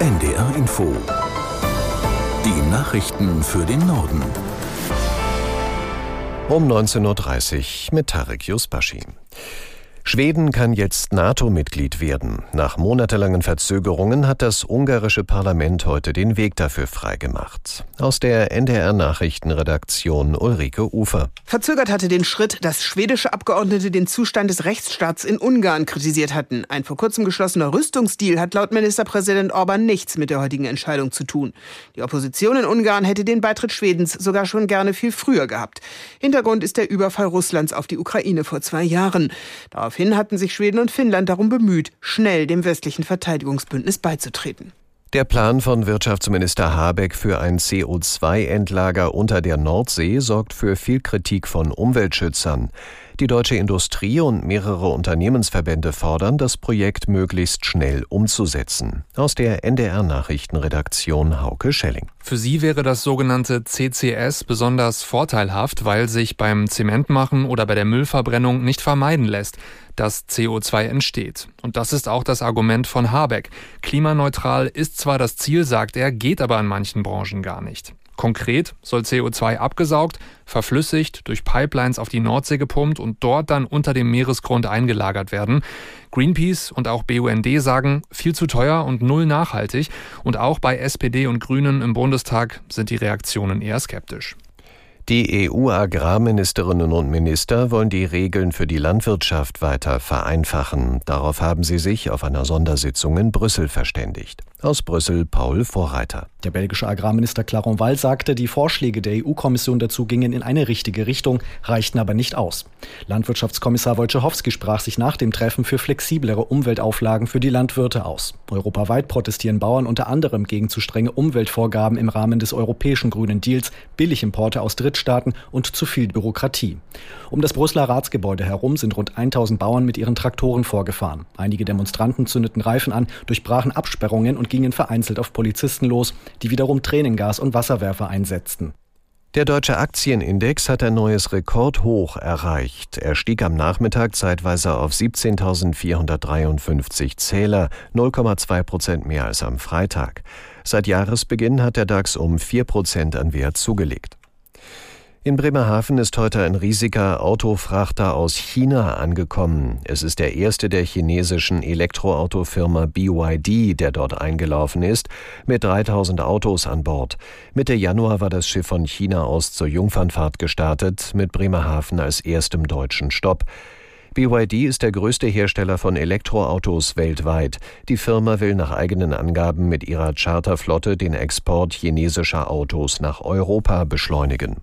NDR Info. Die Nachrichten für den Norden. Um 19.30 Uhr mit Tarek Yusbashi. Schweden kann jetzt NATO-Mitglied werden. Nach monatelangen Verzögerungen hat das ungarische Parlament heute den Weg dafür freigemacht. Aus der NDR Nachrichtenredaktion Ulrike Ufer. Verzögert hatte den Schritt, dass schwedische Abgeordnete den Zustand des Rechtsstaats in Ungarn kritisiert hatten. Ein vor kurzem geschlossener Rüstungsdeal hat laut Ministerpräsident Orban nichts mit der heutigen Entscheidung zu tun. Die Opposition in Ungarn hätte den Beitritt Schwedens sogar schon gerne viel früher gehabt. Hintergrund ist der Überfall Russlands auf die Ukraine vor zwei Jahren. Daraufhin Daraufhin hatten sich Schweden und Finnland darum bemüht, schnell dem westlichen Verteidigungsbündnis beizutreten. Der Plan von Wirtschaftsminister Habeck für ein CO2-Endlager unter der Nordsee sorgt für viel Kritik von Umweltschützern. Die deutsche Industrie und mehrere Unternehmensverbände fordern, das Projekt möglichst schnell umzusetzen. Aus der NDR Nachrichtenredaktion Hauke Schelling. Für sie wäre das sogenannte CCS besonders vorteilhaft, weil sich beim Zementmachen oder bei der Müllverbrennung nicht vermeiden lässt, dass CO2 entsteht. Und das ist auch das Argument von Habeck. Klimaneutral ist zwar das Ziel, sagt er, geht aber in manchen Branchen gar nicht. Konkret soll CO2 abgesaugt, verflüssigt, durch Pipelines auf die Nordsee gepumpt und dort dann unter dem Meeresgrund eingelagert werden. Greenpeace und auch BUND sagen, viel zu teuer und null nachhaltig. Und auch bei SPD und Grünen im Bundestag sind die Reaktionen eher skeptisch. Die EU-Agrarministerinnen und Minister wollen die Regeln für die Landwirtschaft weiter vereinfachen. Darauf haben sie sich auf einer Sondersitzung in Brüssel verständigt. Aus Brüssel Paul Vorreiter. Der belgische Agrarminister Claron Wall sagte, die Vorschläge der EU-Kommission dazu gingen in eine richtige Richtung, reichten aber nicht aus. Landwirtschaftskommissar Wojciechowski sprach sich nach dem Treffen für flexiblere Umweltauflagen für die Landwirte aus. Europaweit protestieren Bauern unter anderem gegen zu strenge Umweltvorgaben im Rahmen des europäischen Grünen Deals, Billigimporte aus Drittstaaten und zu viel Bürokratie. Um das Brüsseler Ratsgebäude herum sind rund 1000 Bauern mit ihren Traktoren vorgefahren. Einige Demonstranten zündeten Reifen an, durchbrachen Absperrungen und gingen vereinzelt auf Polizisten los, die wiederum Tränengas und Wasserwerfer einsetzten. Der deutsche Aktienindex hat ein neues Rekordhoch erreicht. Er stieg am Nachmittag zeitweise auf 17.453 Zähler, 0,2 Prozent mehr als am Freitag. Seit Jahresbeginn hat der DAX um 4 Prozent an Wert zugelegt. In Bremerhaven ist heute ein riesiger Autofrachter aus China angekommen. Es ist der erste der chinesischen Elektroautofirma BYD, der dort eingelaufen ist, mit 3000 Autos an Bord. Mitte Januar war das Schiff von China aus zur Jungfernfahrt gestartet, mit Bremerhaven als erstem deutschen Stopp. BYD ist der größte Hersteller von Elektroautos weltweit. Die Firma will nach eigenen Angaben mit ihrer Charterflotte den Export chinesischer Autos nach Europa beschleunigen.